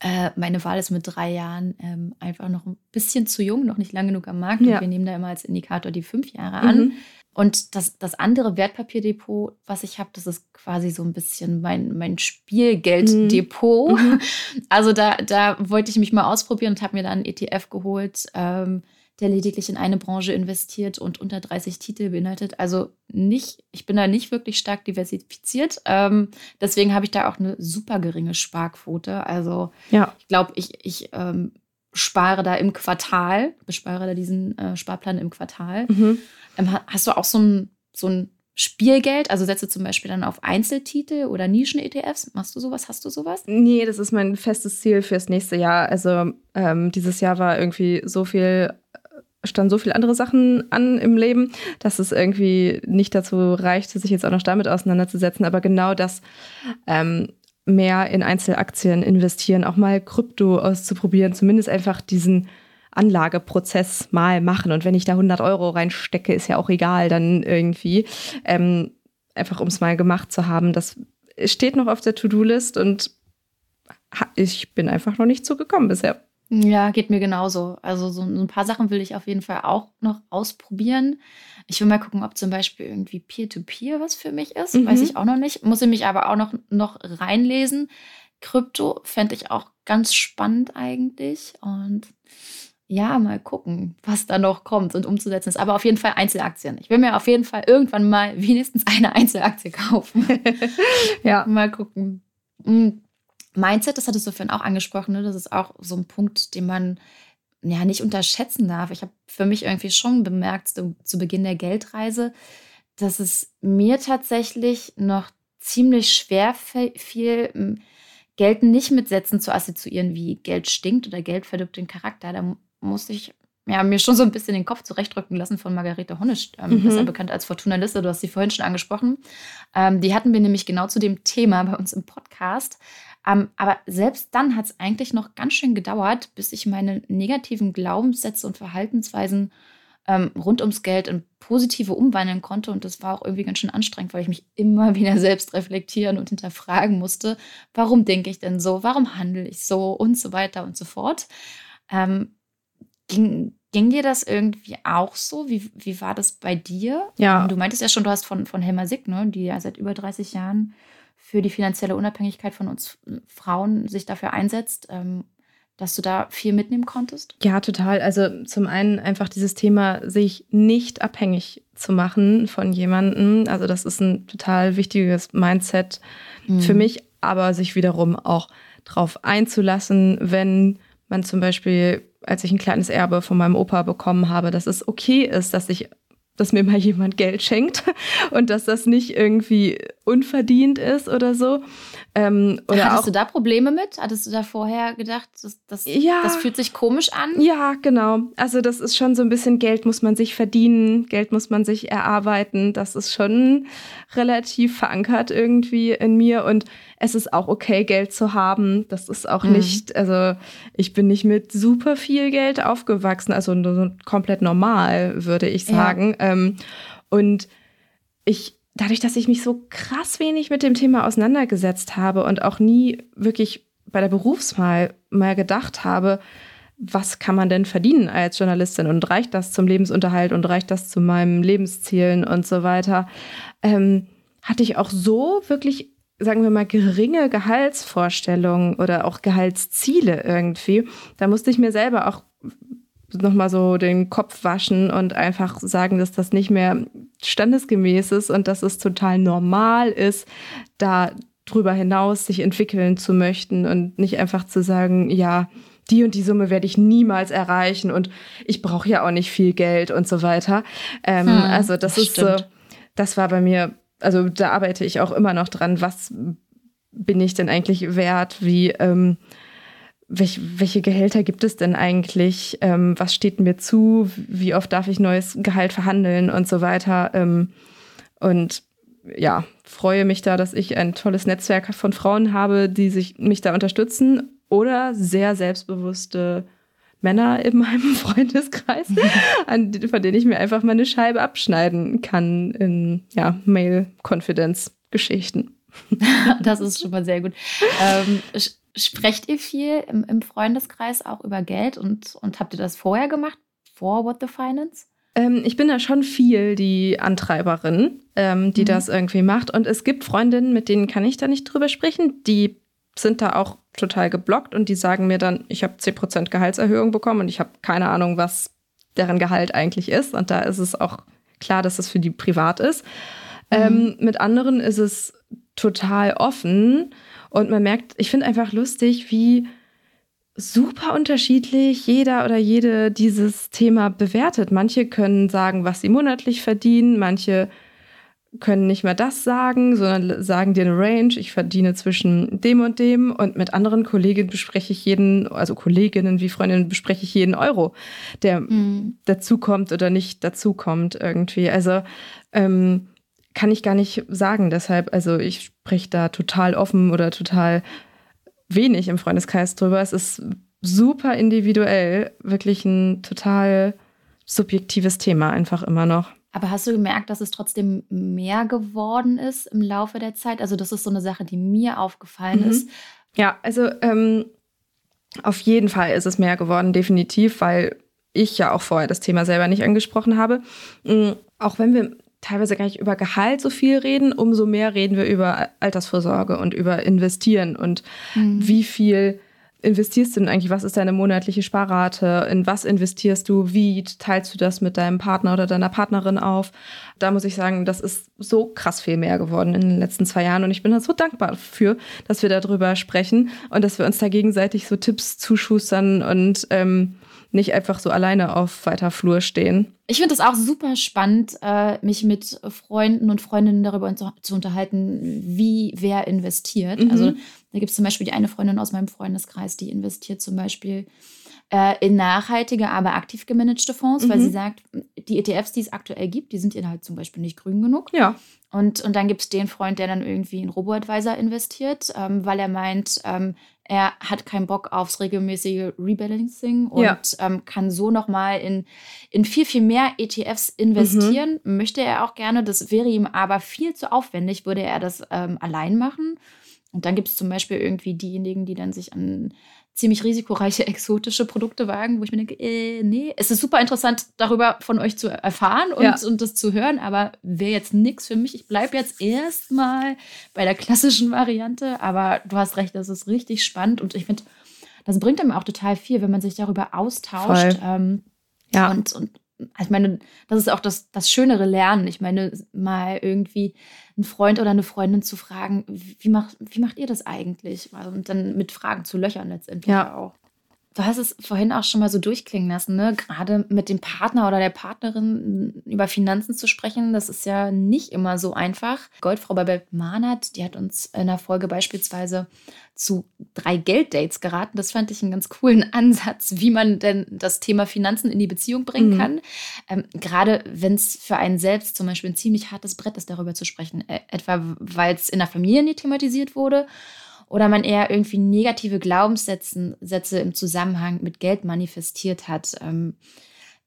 äh, meine Wahl ist mit drei Jahren ähm, einfach noch ein bisschen zu jung, noch nicht lang genug am Markt. Ja. Und wir nehmen da immer als Indikator die fünf Jahre an. Mhm. Und das, das andere Wertpapierdepot, was ich habe, das ist quasi so ein bisschen mein, mein Spielgelddepot. Mhm. mhm. Also da, da wollte ich mich mal ausprobieren und habe mir dann einen ETF geholt, ähm, der lediglich in eine Branche investiert und unter 30 Titel beinhaltet. Also nicht, ich bin da nicht wirklich stark diversifiziert. Ähm, deswegen habe ich da auch eine super geringe Sparquote. Also ja. ich glaube, ich, ich ähm, spare da im Quartal, bespare da diesen äh, Sparplan im Quartal. Mhm. Ähm, hast du auch so ein, so ein Spielgeld? Also setze zum Beispiel dann auf Einzeltitel oder Nischen-ETFs? Machst du sowas? Hast du sowas? Nee, das ist mein festes Ziel fürs nächste Jahr. Also ähm, dieses Jahr war irgendwie so viel standen so viele andere Sachen an im Leben, dass es irgendwie nicht dazu reichte, sich jetzt auch noch damit auseinanderzusetzen. Aber genau das ähm, mehr in Einzelaktien investieren, auch mal Krypto auszuprobieren, zumindest einfach diesen Anlageprozess mal machen. Und wenn ich da 100 Euro reinstecke, ist ja auch egal, dann irgendwie. Ähm, einfach um es mal gemacht zu haben. Das steht noch auf der To-Do-List und ich bin einfach noch nicht zugekommen bisher. Ja, geht mir genauso. Also so ein paar Sachen will ich auf jeden Fall auch noch ausprobieren. Ich will mal gucken, ob zum Beispiel irgendwie Peer-to-Peer -Peer was für mich ist. Mhm. Weiß ich auch noch nicht. Muss ich mich aber auch noch, noch reinlesen. Krypto fände ich auch ganz spannend eigentlich. Und ja, mal gucken, was da noch kommt und umzusetzen ist. Aber auf jeden Fall Einzelaktien. Ich will mir auf jeden Fall irgendwann mal wenigstens eine Einzelaktie kaufen. ja. Mal gucken. Hm. Mindset, das hattest du vorhin auch angesprochen, ne? das ist auch so ein Punkt, den man ja nicht unterschätzen darf. Ich habe für mich irgendwie schon bemerkt, zu, zu Beginn der Geldreise, dass es mir tatsächlich noch ziemlich schwer fiel, Geld nicht mit Sätzen zu assoziieren, wie Geld stinkt oder Geld verdirbt den Charakter. Da musste ich ja, mir schon so ein bisschen den Kopf zurechtrücken lassen von Margarete Honnisch, ähm, mhm. besser bekannt als Fortuna Liste, du hast sie vorhin schon angesprochen. Ähm, die hatten wir nämlich genau zu dem Thema bei uns im Podcast. Ähm, aber selbst dann hat es eigentlich noch ganz schön gedauert, bis ich meine negativen Glaubenssätze und Verhaltensweisen ähm, rund ums Geld in positive umwandeln konnte. Und das war auch irgendwie ganz schön anstrengend, weil ich mich immer wieder selbst reflektieren und hinterfragen musste, warum denke ich denn so, warum handle ich so und so weiter und so fort. Ähm, ging, ging dir das irgendwie auch so? Wie, wie war das bei dir? Ja. Du meintest ja schon, du hast von, von Helma Sick, ne, die ja seit über 30 Jahren für die finanzielle Unabhängigkeit von uns Frauen sich dafür einsetzt, ähm, dass du da viel mitnehmen konntest? Ja, total. Also zum einen einfach dieses Thema, sich nicht abhängig zu machen von jemandem. Also das ist ein total wichtiges Mindset mhm. für mich, aber sich wiederum auch darauf einzulassen, wenn man zum Beispiel, als ich ein kleines Erbe von meinem Opa bekommen habe, dass es okay ist, dass ich dass mir mal jemand Geld schenkt und dass das nicht irgendwie unverdient ist oder so. Ähm, oder Hattest auch, du da Probleme mit? Hattest du da vorher gedacht, das, das, ja, das fühlt sich komisch an? Ja, genau. Also das ist schon so ein bisschen Geld muss man sich verdienen, Geld muss man sich erarbeiten. Das ist schon relativ verankert irgendwie in mir und es ist auch okay, Geld zu haben. Das ist auch mhm. nicht, also ich bin nicht mit super viel Geld aufgewachsen, also komplett normal, würde ich sagen. Ja. Ähm, und ich, dadurch, dass ich mich so krass wenig mit dem Thema auseinandergesetzt habe und auch nie wirklich bei der Berufswahl mal gedacht habe, was kann man denn verdienen als Journalistin und reicht das zum Lebensunterhalt und reicht das zu meinen Lebenszielen und so weiter, ähm, hatte ich auch so wirklich sagen wir mal, geringe Gehaltsvorstellungen oder auch Gehaltsziele irgendwie. Da musste ich mir selber auch nochmal so den Kopf waschen und einfach sagen, dass das nicht mehr standesgemäß ist und dass es total normal ist, da drüber hinaus sich entwickeln zu möchten und nicht einfach zu sagen, ja, die und die Summe werde ich niemals erreichen und ich brauche ja auch nicht viel Geld und so weiter. Ähm, hm, also das, das ist stimmt. so, das war bei mir also da arbeite ich auch immer noch dran, was bin ich denn eigentlich wert, wie, ähm, welch, welche Gehälter gibt es denn eigentlich, ähm, was steht mir zu, wie oft darf ich neues Gehalt verhandeln und so weiter. Ähm, und ja, freue mich da, dass ich ein tolles Netzwerk von Frauen habe, die sich mich da unterstützen oder sehr selbstbewusste Männer in meinem Freundeskreis, an, von denen ich mir einfach mal eine Scheibe abschneiden kann in ja, Mail-Confidence-Geschichten. das ist schon mal sehr gut. Ähm, sprecht ihr viel im, im, Freundeskreis auch über Geld und, und habt ihr das vorher gemacht, vor What the Finance? Ähm, ich bin da schon viel die Antreiberin, ähm, die mhm. das irgendwie macht. Und es gibt Freundinnen, mit denen kann ich da nicht drüber sprechen, die sind da auch total geblockt und die sagen mir dann, ich habe 10% Gehaltserhöhung bekommen und ich habe keine Ahnung, was deren Gehalt eigentlich ist. Und da ist es auch klar, dass es für die privat ist. Mhm. Ähm, mit anderen ist es total offen und man merkt, ich finde einfach lustig, wie super unterschiedlich jeder oder jede dieses Thema bewertet. Manche können sagen, was sie monatlich verdienen, manche können nicht mehr das sagen, sondern sagen dir eine Range. Ich verdiene zwischen dem und dem und mit anderen Kolleginnen bespreche ich jeden, also Kolleginnen wie Freundinnen bespreche ich jeden Euro, der mhm. dazukommt oder nicht dazukommt irgendwie. Also ähm, kann ich gar nicht sagen. Deshalb, also ich spreche da total offen oder total wenig im Freundeskreis drüber. Es ist super individuell, wirklich ein total subjektives Thema einfach immer noch. Aber hast du gemerkt, dass es trotzdem mehr geworden ist im Laufe der Zeit? Also das ist so eine Sache, die mir aufgefallen mhm. ist. Ja, also ähm, auf jeden Fall ist es mehr geworden, definitiv, weil ich ja auch vorher das Thema selber nicht angesprochen habe. Mhm, auch wenn wir teilweise gar nicht über Gehalt so viel reden, umso mehr reden wir über Altersvorsorge und über Investieren und mhm. wie viel investierst du denn eigentlich? Was ist deine monatliche Sparrate? In was investierst du? Wie teilst du das mit deinem Partner oder deiner Partnerin auf? Da muss ich sagen, das ist so krass viel mehr geworden in den letzten zwei Jahren und ich bin da so dankbar dafür, dass wir darüber sprechen und dass wir uns da gegenseitig so Tipps zuschustern und ähm, nicht einfach so alleine auf weiter Flur stehen. Ich finde es auch super spannend, äh, mich mit Freunden und Freundinnen darüber zu unterhalten, wie wer investiert. Mhm. Also da gibt es zum Beispiel die eine Freundin aus meinem Freundeskreis, die investiert zum Beispiel äh, in nachhaltige, aber aktiv gemanagte Fonds, mhm. weil sie sagt, die ETFs, die es aktuell gibt, die sind ihr halt zum Beispiel nicht grün genug. Ja. Und, und dann gibt es den Freund, der dann irgendwie in Robo-Advisor investiert, ähm, weil er meint, ähm, er hat keinen Bock aufs regelmäßige Rebalancing und ja. ähm, kann so nochmal in, in viel, viel mehr ETFs investieren. Mhm. Möchte er auch gerne. Das wäre ihm aber viel zu aufwendig, würde er das ähm, allein machen. Und dann gibt es zum Beispiel irgendwie diejenigen, die dann sich an ziemlich risikoreiche, exotische Produkte wagen, wo ich mir denke, äh, nee, es ist super interessant, darüber von euch zu erfahren und, ja. und das zu hören, aber wäre jetzt nichts für mich. Ich bleibe jetzt erstmal bei der klassischen Variante, aber du hast recht, das ist richtig spannend und ich finde, das bringt einem auch total viel, wenn man sich darüber austauscht. Ähm, ja. Und, und ich meine, das ist auch das, das schönere Lernen. Ich meine, mal irgendwie einen Freund oder eine Freundin zu fragen, wie macht, wie macht ihr das eigentlich? Und dann mit Fragen zu löchern letztendlich ja. auch. Du hast es vorhin auch schon mal so durchklingen lassen, ne? Gerade mit dem Partner oder der Partnerin über Finanzen zu sprechen, das ist ja nicht immer so einfach. Goldfrau bei Mahnert, die hat uns in der Folge beispielsweise zu drei Gelddates geraten. Das fand ich einen ganz coolen Ansatz, wie man denn das Thema Finanzen in die Beziehung bringen mhm. kann. Ähm, gerade wenn es für einen selbst zum Beispiel ein ziemlich hartes Brett ist, darüber zu sprechen. Äh, etwa weil es in der Familie nie thematisiert wurde oder man eher irgendwie negative Glaubenssätze Sätze im Zusammenhang mit Geld manifestiert hat. Ähm,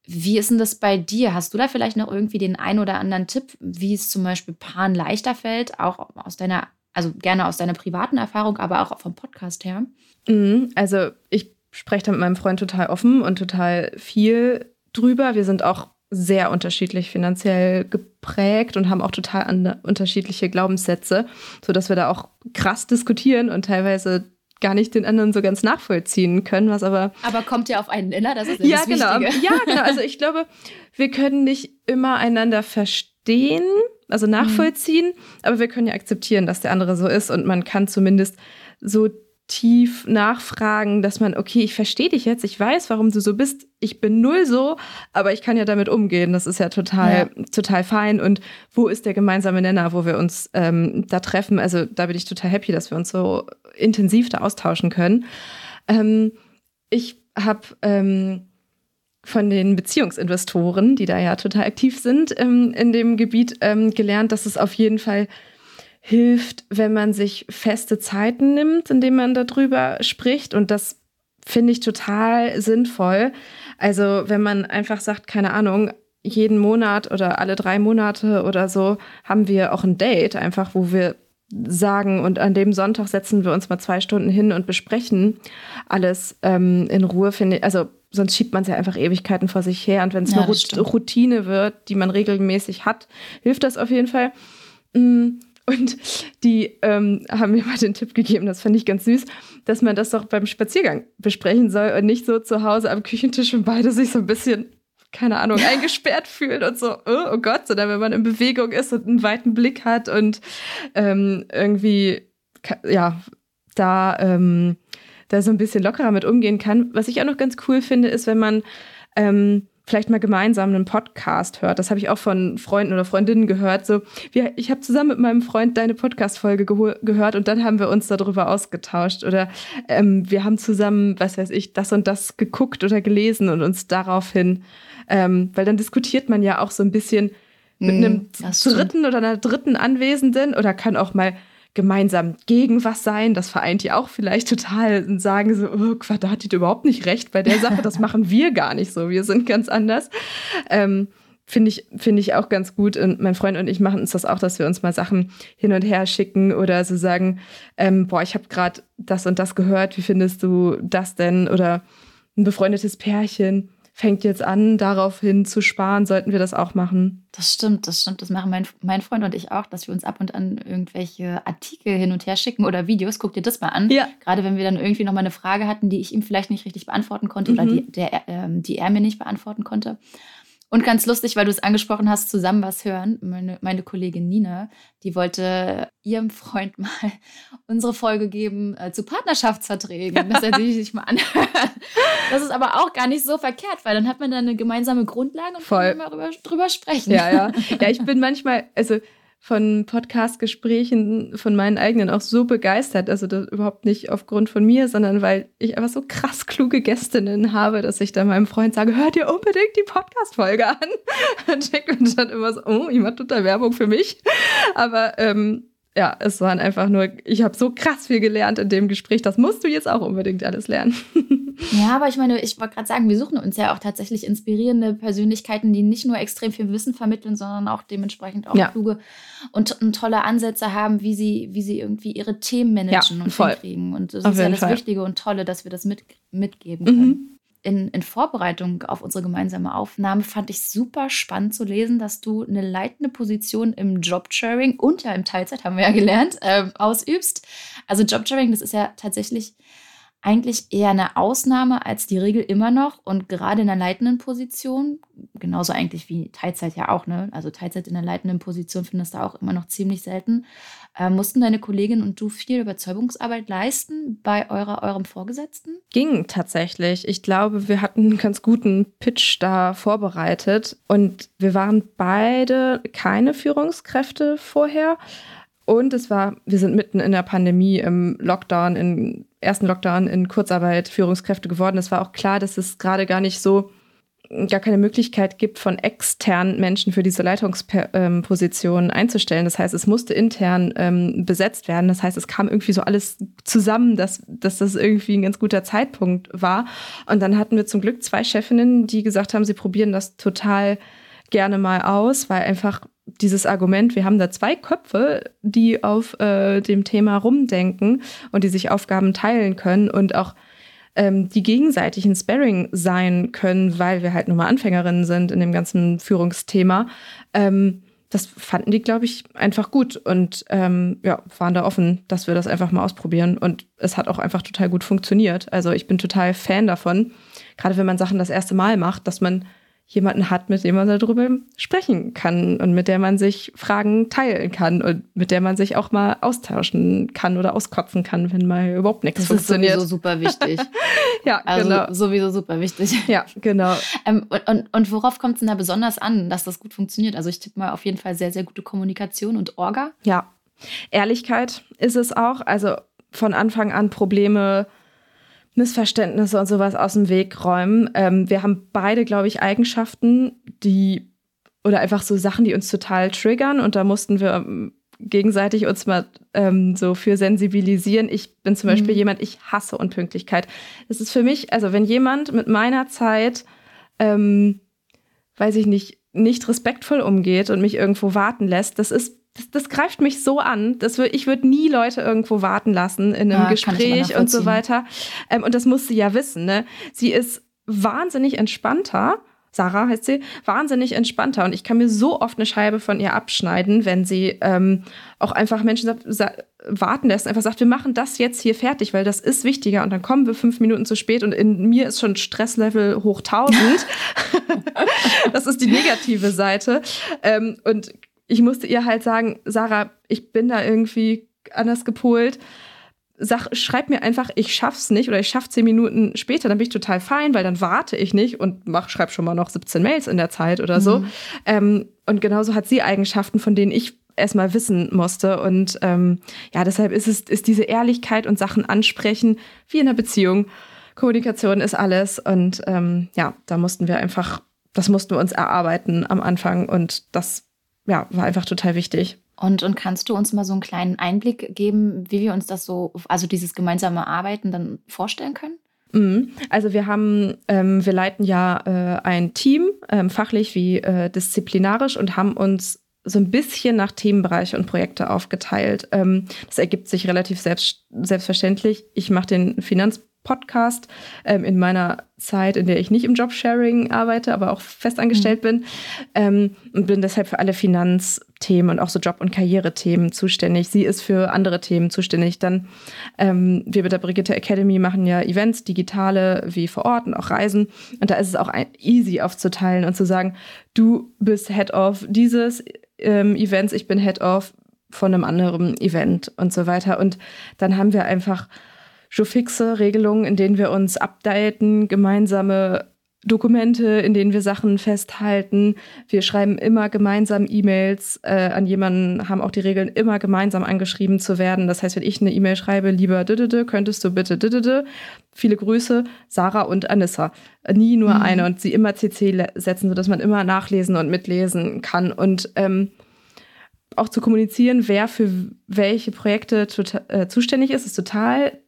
wie ist denn das bei dir? Hast du da vielleicht noch irgendwie den ein oder anderen Tipp, wie es zum Beispiel Paaren leichter fällt, auch aus deiner, also gerne aus deiner privaten Erfahrung, aber auch vom Podcast her? Mhm, also ich spreche da mit meinem Freund total offen und total viel drüber. Wir sind auch sehr unterschiedlich finanziell geprägt und haben auch total unterschiedliche Glaubenssätze, sodass wir da auch krass diskutieren und teilweise gar nicht den anderen so ganz nachvollziehen können, was aber. Aber kommt ja auf einen Nenner, das ist ja, ja das genau. Wichtige. Ja, genau. Also ich glaube, wir können nicht immer einander verstehen, also nachvollziehen, mhm. aber wir können ja akzeptieren, dass der andere so ist und man kann zumindest so tief nachfragen, dass man, okay, ich verstehe dich jetzt, ich weiß, warum du so bist, ich bin null so, aber ich kann ja damit umgehen. Das ist ja total, ja. total fein. Und wo ist der gemeinsame Nenner, wo wir uns ähm, da treffen? Also da bin ich total happy, dass wir uns so intensiv da austauschen können. Ähm, ich habe ähm, von den Beziehungsinvestoren, die da ja total aktiv sind ähm, in dem Gebiet, ähm, gelernt, dass es auf jeden Fall hilft, wenn man sich feste Zeiten nimmt, indem man darüber spricht. Und das finde ich total sinnvoll. Also wenn man einfach sagt, keine Ahnung, jeden Monat oder alle drei Monate oder so haben wir auch ein Date, einfach wo wir sagen und an dem Sonntag setzen wir uns mal zwei Stunden hin und besprechen alles ähm, in Ruhe, finde ich. Also sonst schiebt man es ja einfach Ewigkeiten vor sich her. Und wenn es ja, eine Routine wird, die man regelmäßig hat, hilft das auf jeden Fall. Mhm. Und die ähm, haben mir mal den Tipp gegeben, das fand ich ganz süß, dass man das doch beim Spaziergang besprechen soll und nicht so zu Hause am Küchentisch und beide sich so ein bisschen, keine Ahnung, eingesperrt fühlen und so, oh, oh, Gott, sondern wenn man in Bewegung ist und einen weiten Blick hat und ähm, irgendwie, ja, da, ähm, da so ein bisschen lockerer mit umgehen kann. Was ich auch noch ganz cool finde, ist, wenn man ähm, vielleicht mal gemeinsam einen Podcast hört. Das habe ich auch von Freunden oder Freundinnen gehört. So, wir, ich habe zusammen mit meinem Freund deine Podcast-Folge gehört und dann haben wir uns darüber ausgetauscht. Oder ähm, wir haben zusammen, was weiß ich, das und das geguckt oder gelesen und uns daraufhin, ähm, weil dann diskutiert man ja auch so ein bisschen mit mm, einem dritten oder einer dritten Anwesenden oder kann auch mal gemeinsam gegen was sein. Das vereint die auch vielleicht total und sagen so, oh, da hat die überhaupt nicht recht bei der Sache. Das machen wir gar nicht so. Wir sind ganz anders. Ähm, Finde ich, finde ich auch ganz gut. Und mein Freund und ich machen uns das auch, dass wir uns mal Sachen hin und her schicken oder so sagen, ähm, boah, ich habe gerade das und das gehört, wie findest du das denn? Oder ein befreundetes Pärchen fängt jetzt an, daraufhin zu sparen, sollten wir das auch machen. Das stimmt, das stimmt. Das machen mein, mein Freund und ich auch, dass wir uns ab und an irgendwelche Artikel hin und her schicken oder Videos. Guck dir das mal an. Ja. Gerade wenn wir dann irgendwie noch mal eine Frage hatten, die ich ihm vielleicht nicht richtig beantworten konnte mhm. oder die, der, äh, die er mir nicht beantworten konnte. Und ganz lustig, weil du es angesprochen hast, zusammen was hören. Meine, meine Kollegin Nina, die wollte ihrem Freund mal unsere Folge geben äh, zu Partnerschaftsverträgen, dass er sich mal anhört. Das ist aber auch gar nicht so verkehrt, weil dann hat man dann eine gemeinsame Grundlage und Voll. kann mal drüber, drüber sprechen. Ja, ja. Ja, ich bin manchmal, also von Podcast-Gesprächen von meinen eigenen auch so begeistert. Also überhaupt nicht aufgrund von mir, sondern weil ich einfach so krass kluge Gästinnen habe, dass ich dann meinem Freund sage, hört ihr unbedingt die Podcast-Folge an. Und denkt man dann immer so, oh, ich mache total Werbung für mich. Aber ähm, ja, es waren einfach nur, ich habe so krass viel gelernt in dem Gespräch, das musst du jetzt auch unbedingt alles lernen. Ja, aber ich meine, ich wollte gerade sagen, wir suchen uns ja auch tatsächlich inspirierende Persönlichkeiten, die nicht nur extrem viel Wissen vermitteln, sondern auch dementsprechend auch ja. kluge und, und, tolle Ansätze haben, wie sie, wie sie irgendwie ihre Themen managen ja, und voll. hinkriegen. Und das Auf ist ja das Fall. Wichtige und Tolle, dass wir das mit, mitgeben können. Mhm in, in Vorbereitung auf unsere gemeinsame Aufnahme fand ich super spannend zu lesen, dass du eine leitende Position im Jobsharing und ja im Teilzeit, haben wir ja gelernt, äh, ausübst. Also Jobsharing, das ist ja tatsächlich eigentlich eher eine Ausnahme als die Regel immer noch und gerade in einer leitenden Position, genauso eigentlich wie Teilzeit ja auch, ne? Also Teilzeit in einer leitenden Position findest du auch immer noch ziemlich selten. Äh, mussten deine Kollegin und du viel Überzeugungsarbeit leisten bei eurer, eurem Vorgesetzten? Ging tatsächlich. Ich glaube, wir hatten einen ganz guten Pitch da vorbereitet und wir waren beide keine Führungskräfte vorher. Und es war, wir sind mitten in der Pandemie, im Lockdown, im ersten Lockdown in Kurzarbeit Führungskräfte geworden. Es war auch klar, dass es gerade gar nicht so gar keine Möglichkeit gibt, von externen Menschen für diese Leitungsposition einzustellen. Das heißt, es musste intern ähm, besetzt werden. Das heißt, es kam irgendwie so alles zusammen, dass, dass das irgendwie ein ganz guter Zeitpunkt war. Und dann hatten wir zum Glück zwei Chefinnen, die gesagt haben, sie probieren das total gerne mal aus, weil einfach dieses Argument, wir haben da zwei Köpfe, die auf äh, dem Thema rumdenken und die sich Aufgaben teilen können und auch ähm, die gegenseitig ein Sparring sein können, weil wir halt nur mal Anfängerinnen sind in dem ganzen Führungsthema. Ähm, das fanden die, glaube ich, einfach gut und ähm, ja, waren da offen, dass wir das einfach mal ausprobieren. Und es hat auch einfach total gut funktioniert. Also ich bin total Fan davon, gerade wenn man Sachen das erste Mal macht, dass man jemanden hat, mit dem man darüber sprechen kann und mit der man sich Fragen teilen kann und mit der man sich auch mal austauschen kann oder auskotzen kann, wenn mal überhaupt nichts das funktioniert. Das ist sowieso super wichtig. ja, also genau. sowieso super wichtig. Ja, genau. ähm, und, und, und, worauf kommt es denn da besonders an, dass das gut funktioniert? Also ich tippe mal auf jeden Fall sehr, sehr gute Kommunikation und Orga. Ja, Ehrlichkeit ist es auch. Also von Anfang an Probleme Missverständnisse und sowas aus dem Weg räumen. Ähm, wir haben beide, glaube ich, Eigenschaften, die oder einfach so Sachen, die uns total triggern. Und da mussten wir ähm, gegenseitig uns mal ähm, so für sensibilisieren. Ich bin zum Beispiel mhm. jemand, ich hasse Unpünktlichkeit. Das ist für mich, also wenn jemand mit meiner Zeit, ähm, weiß ich nicht, nicht respektvoll umgeht und mich irgendwo warten lässt, das ist das, das greift mich so an. Das wür, ich würde nie Leute irgendwo warten lassen in einem ja, Gespräch und so weiter. Ähm, und das muss sie ja wissen. Ne? Sie ist wahnsinnig entspannter. Sarah heißt sie, wahnsinnig entspannter. Und ich kann mir so oft eine Scheibe von ihr abschneiden, wenn sie ähm, auch einfach Menschen warten lässt, einfach sagt, wir machen das jetzt hier fertig, weil das ist wichtiger. Und dann kommen wir fünf Minuten zu spät und in mir ist schon Stresslevel hoch 1000. das ist die negative Seite. Ähm, und ich musste ihr halt sagen, Sarah, ich bin da irgendwie anders gepolt. Sag, schreib mir einfach, ich schaff's nicht oder ich schaff zehn Minuten später, dann bin ich total fein, weil dann warte ich nicht und mach, schreib schon mal noch 17 Mails in der Zeit oder so. Mhm. Ähm, und genauso hat sie Eigenschaften, von denen ich erstmal wissen musste. Und ähm, ja, deshalb ist es ist diese Ehrlichkeit und Sachen ansprechen, wie in einer Beziehung. Kommunikation ist alles. Und ähm, ja, da mussten wir einfach, das mussten wir uns erarbeiten am Anfang. Und das ja, war einfach total wichtig. Und, und kannst du uns mal so einen kleinen Einblick geben, wie wir uns das so, also dieses gemeinsame Arbeiten dann vorstellen können? Mhm. Also wir haben, ähm, wir leiten ja äh, ein Team, ähm, fachlich wie äh, disziplinarisch und haben uns so ein bisschen nach Themenbereiche und Projekte aufgeteilt. Ähm, das ergibt sich relativ selbst, selbstverständlich. Ich mache den Finanz Podcast ähm, in meiner Zeit, in der ich nicht im Jobsharing arbeite, aber auch festangestellt mhm. bin ähm, und bin deshalb für alle Finanzthemen und auch so Job- und Karrierethemen zuständig. Sie ist für andere Themen zuständig. Dann ähm, wir mit der Brigitte Academy machen ja Events, digitale wie vor Ort und auch Reisen. Und da ist es auch easy aufzuteilen und zu sagen, du bist Head of dieses ähm, Events, ich bin Head of von einem anderen Event und so weiter. Und dann haben wir einfach so fixe Regelungen, in denen wir uns updaten, gemeinsame Dokumente, in denen wir Sachen festhalten. Wir schreiben immer gemeinsam E-Mails äh, an jemanden, haben auch die Regeln, immer gemeinsam angeschrieben zu werden. Das heißt, wenn ich eine E-Mail schreibe, lieber didede, könntest du bitte didede. Viele Grüße, Sarah und Anissa. Nie nur mhm. eine und sie immer CC setzen, sodass man immer nachlesen und mitlesen kann. Und ähm, auch zu kommunizieren, wer für welche Projekte äh, zuständig ist, ist total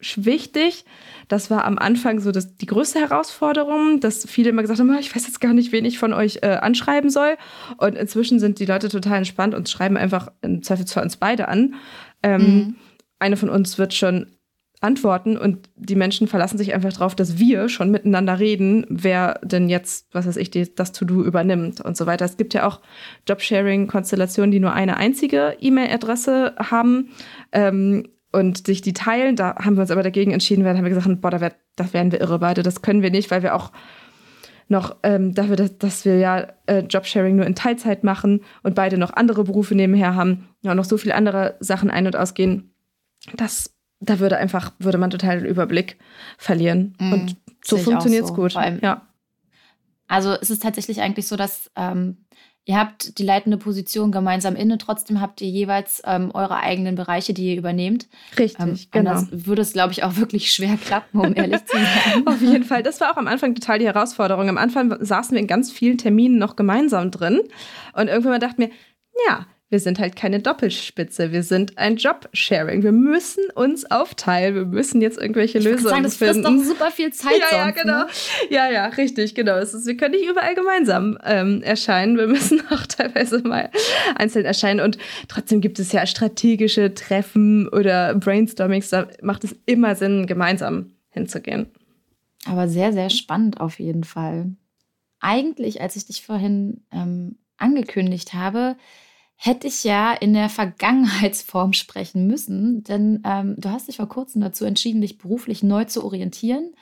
wichtig. Das war am Anfang so das, die größte Herausforderung, dass viele immer gesagt haben, ah, ich weiß jetzt gar nicht, wen ich von euch äh, anschreiben soll. Und inzwischen sind die Leute total entspannt und schreiben einfach im Zweifelsfall uns beide an. Ähm, mhm. Eine von uns wird schon antworten und die Menschen verlassen sich einfach darauf, dass wir schon miteinander reden, wer denn jetzt, was weiß ich, die, das To-Do übernimmt und so weiter. Es gibt ja auch Jobsharing-Konstellationen, die nur eine einzige E-Mail-Adresse haben. Ähm, und sich die teilen. Da haben wir uns aber dagegen entschieden, weil haben wir gesagt, boah, da, wär, da wären wir irre beide. Das können wir nicht, weil wir auch noch ähm, dafür, dass, dass wir ja äh, Jobsharing nur in Teilzeit machen und beide noch andere Berufe nebenher haben, ja, noch so viele andere Sachen ein- und ausgehen. Das, da würde einfach, würde man total den Überblick verlieren. Mm, und so funktioniert es so. gut. Ja. Also es ist tatsächlich eigentlich so, dass ähm, Ihr habt die leitende Position gemeinsam inne, trotzdem habt ihr jeweils ähm, eure eigenen Bereiche, die ihr übernehmt. Richtig, ähm, genau. Das würde es, glaube ich, auch wirklich schwer klappen, um ehrlich zu sein. Auf jeden Fall. Das war auch am Anfang total die Herausforderung. Am Anfang saßen wir in ganz vielen Terminen noch gemeinsam drin. Und irgendwann dachte mir, ja, wir sind halt keine Doppelspitze, wir sind ein Job-Sharing. Wir müssen uns aufteilen, wir müssen jetzt irgendwelche ich Lösungen sagen, das finden. Das frisst doch super viel Zeit. Ja, ja, genau. Ne? Ja, ja, richtig, genau. Ist, wir können nicht überall gemeinsam ähm, erscheinen. Wir müssen auch teilweise mal einzeln erscheinen. Und trotzdem gibt es ja strategische Treffen oder Brainstormings. Da macht es immer Sinn, gemeinsam hinzugehen. Aber sehr, sehr spannend auf jeden Fall. Eigentlich, als ich dich vorhin ähm, angekündigt habe, hätte ich ja in der Vergangenheitsform sprechen müssen, denn ähm, du hast dich vor kurzem dazu entschieden, dich beruflich neu zu orientieren.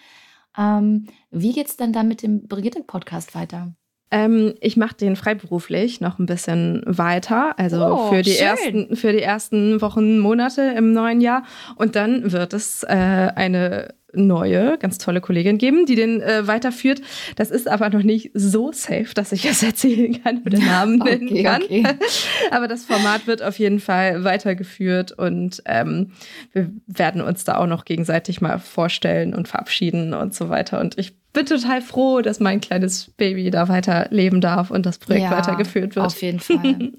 Ähm, wie geht es denn dann mit dem Brigitte-Podcast weiter? Ähm, ich mache den freiberuflich noch ein bisschen weiter, also oh, für, die ersten, für die ersten Wochen, Monate im neuen Jahr. Und dann wird es äh, eine neue, ganz tolle Kollegin geben, die den äh, weiterführt. Das ist aber noch nicht so safe, dass ich es erzählen kann oder Namen okay, nennen kann. Okay. aber das Format wird auf jeden Fall weitergeführt und ähm, wir werden uns da auch noch gegenseitig mal vorstellen und verabschieden und so weiter. Und ich bin total froh, dass mein kleines Baby da weiter leben darf und das Projekt ja, weitergeführt wird. Auf jeden Fall.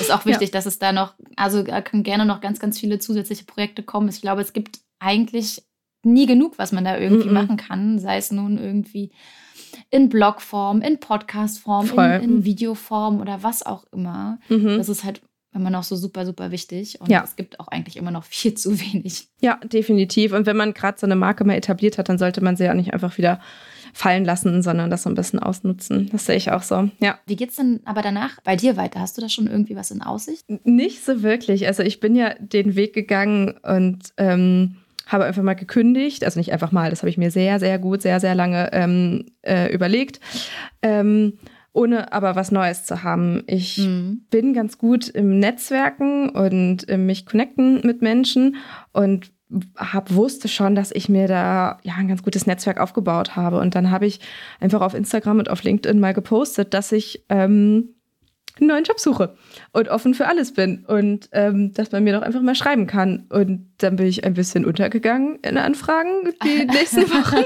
ist auch wichtig, ja. dass es da noch, also können gerne noch ganz, ganz viele zusätzliche Projekte kommen. Ich glaube, es gibt eigentlich nie genug, was man da irgendwie mm -mm. machen kann, sei es nun irgendwie in Blogform, in Podcastform, in, in Videoform oder was auch immer. Mhm. Das ist halt immer noch so super, super wichtig. Und ja. es gibt auch eigentlich immer noch viel zu wenig. Ja, definitiv. Und wenn man gerade so eine Marke mal etabliert hat, dann sollte man sie ja nicht einfach wieder fallen lassen, sondern das so ein bisschen ausnutzen. Das sehe ich auch so. Ja. Wie geht es denn aber danach bei dir weiter? Hast du da schon irgendwie was in Aussicht? Nicht so wirklich. Also ich bin ja den Weg gegangen und ähm, habe einfach mal gekündigt, also nicht einfach mal, das habe ich mir sehr, sehr gut, sehr, sehr lange ähm, äh, überlegt, ähm, ohne aber was Neues zu haben. Ich mhm. bin ganz gut im Netzwerken und im mich connecten mit Menschen und hab, wusste schon, dass ich mir da ja ein ganz gutes Netzwerk aufgebaut habe. Und dann habe ich einfach auf Instagram und auf LinkedIn mal gepostet, dass ich ähm, einen neuen Job suche und offen für alles bin und ähm, dass man mir doch einfach mal schreiben kann. Und dann bin ich ein bisschen untergegangen in Anfragen die nächsten Wochen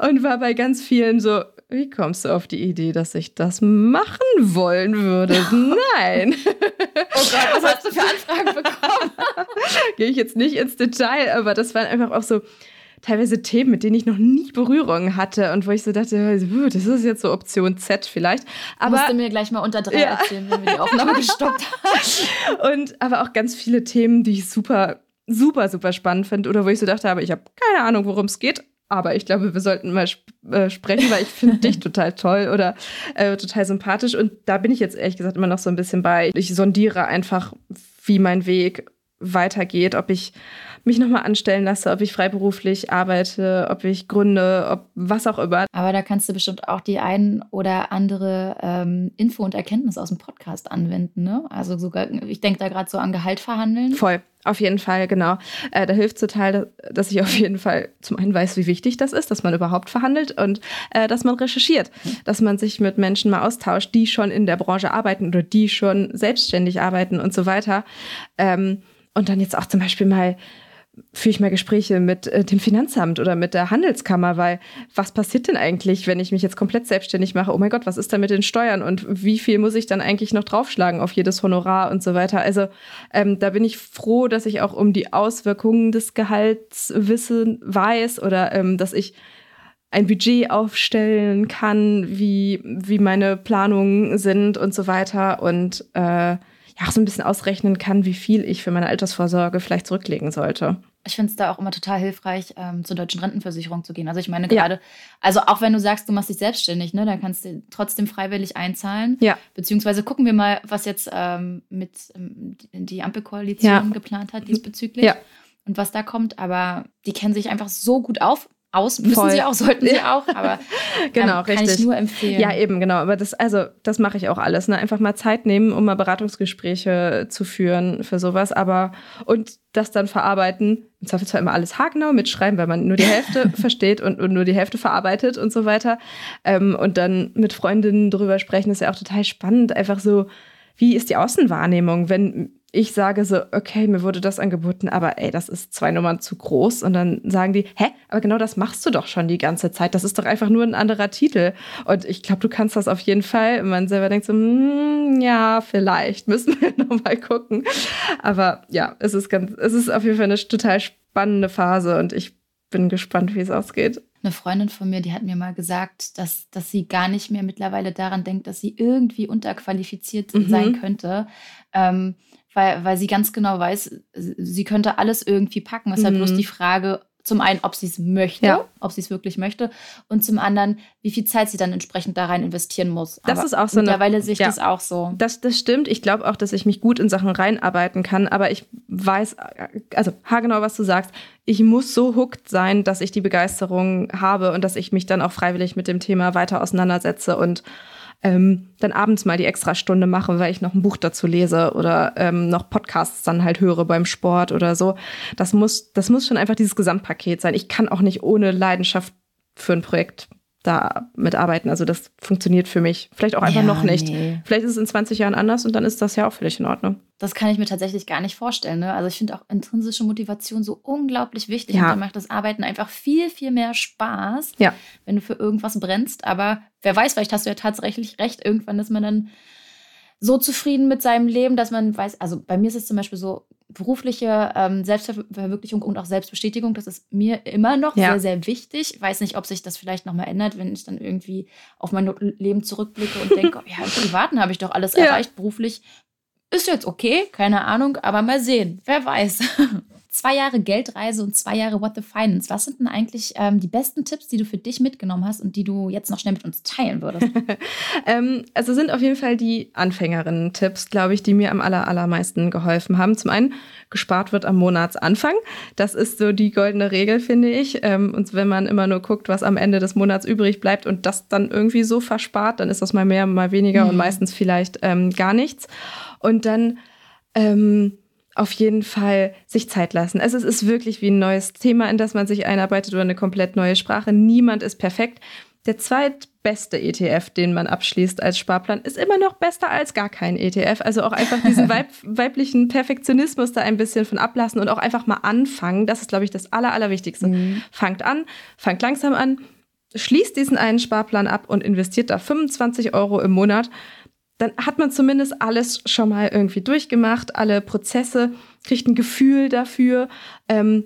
und war bei ganz vielen so, wie kommst du auf die Idee, dass ich das machen wollen würde? Nein. Oh Gott, was hast du für Anfragen bekommen? Gehe ich jetzt nicht ins Detail, aber das waren einfach auch so, teilweise Themen, mit denen ich noch nie Berührung hatte und wo ich so dachte, das ist jetzt so Option Z vielleicht. Aber musst du mir gleich mal unter drei ja. erzählen, wenn wir die Aufnahme gestoppt haben. Und aber auch ganz viele Themen, die ich super, super, super spannend finde oder wo ich so dachte, aber ich habe keine Ahnung, worum es geht. Aber ich glaube, wir sollten mal sp äh, sprechen, weil ich finde dich total toll oder äh, total sympathisch. Und da bin ich jetzt ehrlich gesagt immer noch so ein bisschen bei. Ich sondiere einfach, wie mein Weg weitergeht, ob ich mich nochmal anstellen lasse, ob ich freiberuflich arbeite, ob ich gründe, ob was auch immer. Aber da kannst du bestimmt auch die ein oder andere ähm, Info und Erkenntnis aus dem Podcast anwenden. Ne? Also sogar, ich denke da gerade so an Gehalt verhandeln. Voll. Auf jeden Fall, genau. Äh, da hilft total, dass ich auf jeden Fall zum einen weiß, wie wichtig das ist, dass man überhaupt verhandelt und äh, dass man recherchiert, dass man sich mit Menschen mal austauscht, die schon in der Branche arbeiten oder die schon selbstständig arbeiten und so weiter. Ähm, und dann jetzt auch zum Beispiel mal führe ich mal Gespräche mit äh, dem Finanzamt oder mit der Handelskammer, weil was passiert denn eigentlich, wenn ich mich jetzt komplett selbstständig mache? Oh mein Gott, was ist da mit den Steuern und wie viel muss ich dann eigentlich noch draufschlagen auf jedes Honorar und so weiter? Also ähm, da bin ich froh, dass ich auch um die Auswirkungen des Gehalts wissen weiß oder ähm, dass ich ein Budget aufstellen kann, wie, wie meine Planungen sind und so weiter und äh, ja, auch so ein bisschen ausrechnen kann, wie viel ich für meine Altersvorsorge vielleicht zurücklegen sollte. Ich finde es da auch immer total hilfreich, ähm, zur deutschen Rentenversicherung zu gehen. Also ich meine gerade, ja. also auch wenn du sagst, du machst dich selbstständig, ne, dann kannst du trotzdem freiwillig einzahlen. Ja. Beziehungsweise gucken wir mal, was jetzt ähm, mit ähm, die Ampelkoalition ja. geplant hat diesbezüglich. Ja. Und was da kommt, aber die kennen sich einfach so gut auf, aus müssen Voll. sie auch, sollten sie auch, aber genau, ähm, kann richtig. ich nur empfehlen. Ja, eben, genau. Aber das, also, das mache ich auch alles. Ne? Einfach mal Zeit nehmen, um mal Beratungsgespräche zu führen für sowas. Aber und das dann verarbeiten, im Zweifelsfall immer alles haargenau mitschreiben, weil man nur die Hälfte versteht und, und, nur die Hälfte verarbeitet und so weiter. Ähm, und dann mit Freundinnen drüber sprechen, ist ja auch total spannend. Einfach so, wie ist die Außenwahrnehmung, wenn ich sage so, okay, mir wurde das angeboten, aber ey, das ist zwei Nummern zu groß. Und dann sagen die, hä, aber genau das machst du doch schon die ganze Zeit. Das ist doch einfach nur ein anderer Titel. Und ich glaube, du kannst das auf jeden Fall. Und man selber denkt so, hm, ja, vielleicht müssen wir nochmal gucken. Aber ja, es ist ganz, es ist auf jeden Fall eine total spannende Phase und ich bin gespannt, wie es ausgeht. Eine Freundin von mir, die hat mir mal gesagt, dass, dass sie gar nicht mehr mittlerweile daran denkt, dass sie irgendwie unterqualifiziert mhm. sein könnte. Ähm, weil, weil sie ganz genau weiß, sie könnte alles irgendwie packen. Es ist mhm. halt bloß die Frage, zum einen, ob sie es möchte, ja. ob sie es wirklich möchte, und zum anderen, wie viel Zeit sie dann entsprechend da rein investieren muss. Das aber ist auch so. Mittlerweile eine, sehe ich ja, das auch so. Das, das stimmt. Ich glaube auch, dass ich mich gut in Sachen reinarbeiten kann, aber ich weiß, also haargenau, was du sagst, ich muss so hooked sein, dass ich die Begeisterung habe und dass ich mich dann auch freiwillig mit dem Thema weiter auseinandersetze und ähm, dann abends mal die extra Stunde mache, weil ich noch ein Buch dazu lese oder ähm, noch Podcasts dann halt höre beim Sport oder so. Das muss, das muss schon einfach dieses Gesamtpaket sein. Ich kann auch nicht ohne Leidenschaft für ein Projekt da mitarbeiten. Also das funktioniert für mich. Vielleicht auch einfach ja, noch nicht. Nee. Vielleicht ist es in 20 Jahren anders und dann ist das ja auch völlig in Ordnung. Das kann ich mir tatsächlich gar nicht vorstellen. Ne? Also ich finde auch intrinsische Motivation so unglaublich wichtig. Ja. Und da macht das Arbeiten einfach viel, viel mehr Spaß, ja. wenn du für irgendwas brennst. Aber wer weiß, vielleicht hast du ja tatsächlich recht. Irgendwann ist man dann so zufrieden mit seinem Leben, dass man weiß, also bei mir ist es zum Beispiel so, berufliche ähm, Selbstverwirklichung und auch Selbstbestätigung, das ist mir immer noch ja. sehr, sehr wichtig. Ich weiß nicht, ob sich das vielleicht nochmal ändert, wenn ich dann irgendwie auf mein Leben zurückblicke und denke, ja, im Privaten habe ich doch alles ja. erreicht, beruflich ist jetzt okay, keine Ahnung, aber mal sehen, wer weiß. zwei Jahre Geldreise und zwei Jahre What the Finance. Was sind denn eigentlich ähm, die besten Tipps, die du für dich mitgenommen hast und die du jetzt noch schnell mit uns teilen würdest? ähm, also sind auf jeden Fall die Anfängerinnen-Tipps, glaube ich, die mir am aller, allermeisten geholfen haben. Zum einen, gespart wird am Monatsanfang. Das ist so die goldene Regel, finde ich. Ähm, und wenn man immer nur guckt, was am Ende des Monats übrig bleibt und das dann irgendwie so verspart, dann ist das mal mehr, mal weniger mhm. und meistens vielleicht ähm, gar nichts. Und dann ähm, auf jeden Fall sich Zeit lassen. Also es ist wirklich wie ein neues Thema, in das man sich einarbeitet oder eine komplett neue Sprache. Niemand ist perfekt. Der zweitbeste ETF, den man abschließt als Sparplan, ist immer noch besser als gar kein ETF. Also auch einfach diesen Weib weiblichen Perfektionismus da ein bisschen von ablassen und auch einfach mal anfangen. Das ist, glaube ich, das Aller, Allerwichtigste. Mhm. Fangt an, fangt langsam an, schließt diesen einen Sparplan ab und investiert da 25 Euro im Monat dann hat man zumindest alles schon mal irgendwie durchgemacht, alle Prozesse, kriegt ein Gefühl dafür ähm,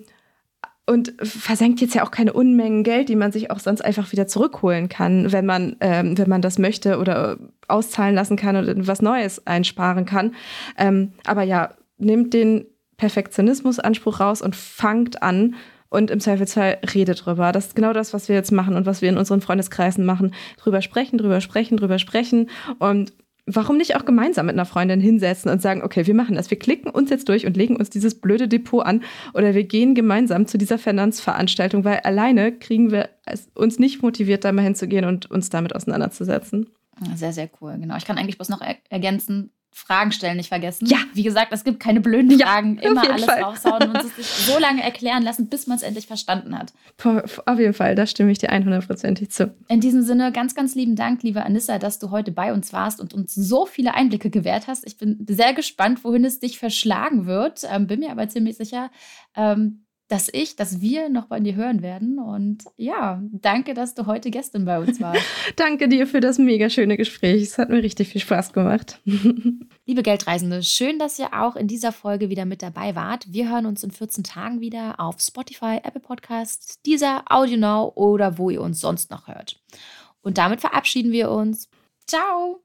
und versenkt jetzt ja auch keine Unmengen Geld, die man sich auch sonst einfach wieder zurückholen kann, wenn man, ähm, wenn man das möchte oder auszahlen lassen kann oder was Neues einsparen kann. Ähm, aber ja, nehmt den Perfektionismusanspruch raus und fangt an, und im Zweifelsfall redet drüber. Das ist genau das, was wir jetzt machen und was wir in unseren Freundeskreisen machen. Drüber sprechen, drüber sprechen, drüber sprechen und warum nicht auch gemeinsam mit einer Freundin hinsetzen und sagen, okay, wir machen das. Wir klicken uns jetzt durch und legen uns dieses blöde Depot an oder wir gehen gemeinsam zu dieser Finanzveranstaltung, weil alleine kriegen wir uns nicht motiviert, da mal hinzugehen und uns damit auseinanderzusetzen. Sehr, sehr cool. Genau. Ich kann eigentlich bloß noch ergänzen, Fragen stellen nicht vergessen. Ja. Wie gesagt, es gibt keine blöden Fragen. Ja, Immer alles Fall. raushauen und es sich so lange erklären lassen, bis man es endlich verstanden hat. Auf jeden Fall, da stimme ich dir 100%ig zu. In diesem Sinne, ganz, ganz lieben Dank, liebe Anissa, dass du heute bei uns warst und uns so viele Einblicke gewährt hast. Ich bin sehr gespannt, wohin es dich verschlagen wird. Ähm, bin mir aber ziemlich sicher, ähm, dass ich, dass wir noch bei dir hören werden. Und ja, danke, dass du heute Gästin bei uns warst. danke dir für das mega schöne Gespräch. Es hat mir richtig viel Spaß gemacht. Liebe Geldreisende, schön, dass ihr auch in dieser Folge wieder mit dabei wart. Wir hören uns in 14 Tagen wieder auf Spotify, Apple Podcasts, dieser Audio Now oder wo ihr uns sonst noch hört. Und damit verabschieden wir uns. Ciao!